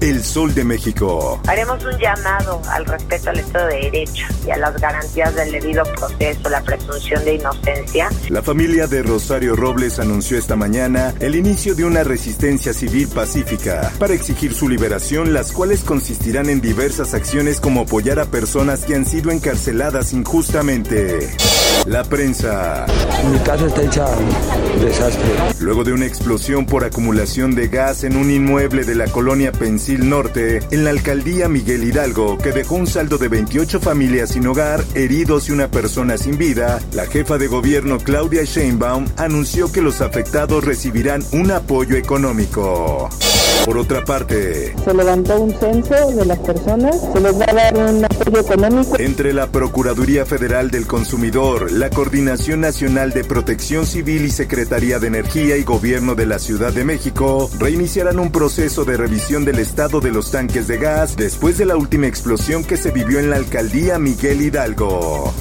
El Sol de México. Haremos un llamado al respeto al Estado de Derecho y a las garantías del debido proceso, la presunción de inocencia. La familia de Rosario Robles anunció esta mañana el inicio de una resistencia civil pacífica para exigir su liberación, las cuales consistirán en diversas acciones como apoyar a personas que han sido encarceladas injustamente. La prensa. Mi casa está hecha un desastre. Luego de una explosión por acumulación de gas en un inmueble de la colonia Norte, en la alcaldía Miguel Hidalgo, que dejó un saldo de 28 familias sin hogar, heridos y una persona sin vida, la jefa de gobierno Claudia Sheinbaum anunció que los afectados recibirán un apoyo económico. Por otra parte, se levantó un censo de las personas, se les va a dar un apoyo económico. Entre la Procuraduría Federal del Consumidor, la Coordinación Nacional de Protección Civil y Secretaría de Energía y Gobierno de la Ciudad de México reiniciarán un proceso de revisión del estado de los tanques de gas después de la última explosión que se vivió en la alcaldía Miguel Hidalgo.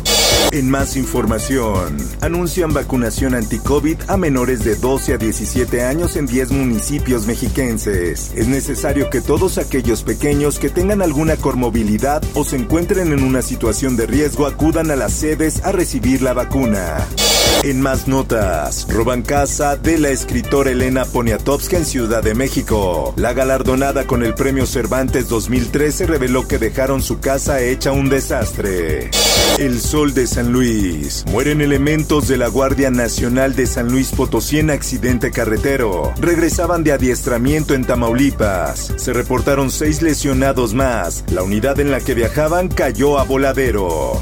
En más información, anuncian vacunación anti-COVID a menores de 12 a 17 años en 10 municipios mexiquenses. Es necesario que todos aquellos pequeños que tengan alguna comorbilidad o se encuentren en una situación de riesgo acudan a las sedes a recibir la vacuna. En más notas, roban casa de la escritora Elena Poniatowska en Ciudad de México. La galardonada con el premio Cervantes 2013 reveló que dejaron su casa hecha un desastre. El Sol de San Luis. Mueren elementos de la Guardia Nacional de San Luis Potosí en accidente carretero. Regresaban de adiestramiento en Tamaulipas. Se reportaron seis lesionados más. La unidad en la que viajaban cayó a voladero.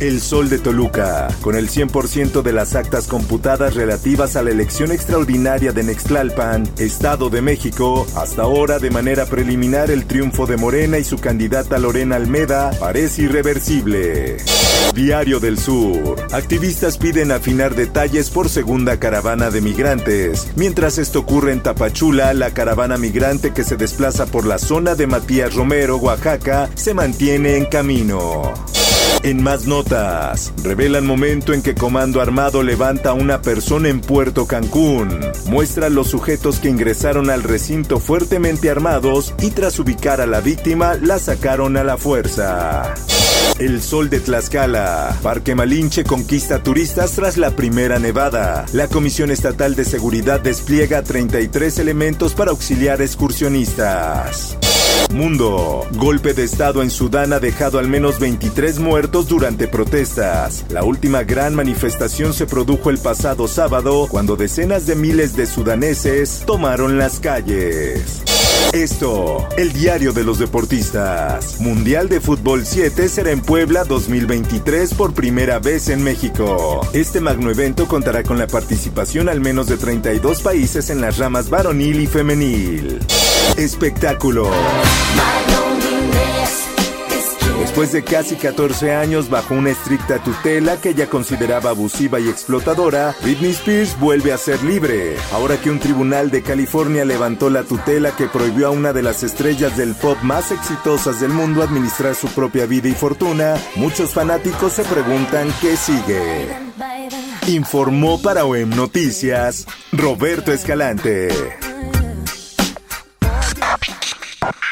El Sol de Toluca, con el 100% de las actas computadas relativas a la elección extraordinaria de Nextlalpan, Estado de México, hasta ahora de manera preliminar el triunfo de Morena y su candidata Lorena Almeda parece irreversible. Diario del Sur. Activistas piden afinar detalles por segunda caravana de migrantes. Mientras esto ocurre en Tapachula, la caravana migrante que se desplaza por la zona de Matías Romero, Oaxaca, se mantiene en camino. En más notas, revelan momento en que Comando Armado levanta a una persona en Puerto Cancún. Muestra los sujetos que ingresaron al recinto fuertemente armados y tras ubicar a la víctima la sacaron a la fuerza. El sol de Tlaxcala. Parque Malinche conquista turistas tras la primera nevada. La Comisión Estatal de Seguridad despliega 33 elementos para auxiliar excursionistas. Mundo. Golpe de Estado en Sudán ha dejado al menos 23 muertos durante protestas. La última gran manifestación se produjo el pasado sábado cuando decenas de miles de sudaneses tomaron las calles. Esto, el diario de los deportistas. Mundial de Fútbol 7 será en Puebla 2023 por primera vez en México. Este magno evento contará con la participación al menos de 32 países en las ramas varonil y femenil. Espectáculo. Después de casi 14 años bajo una estricta tutela que ella consideraba abusiva y explotadora, Britney Spears vuelve a ser libre. Ahora que un tribunal de California levantó la tutela que prohibió a una de las estrellas del pop más exitosas del mundo administrar su propia vida y fortuna, muchos fanáticos se preguntan qué sigue. Informó para OEM Noticias Roberto Escalante.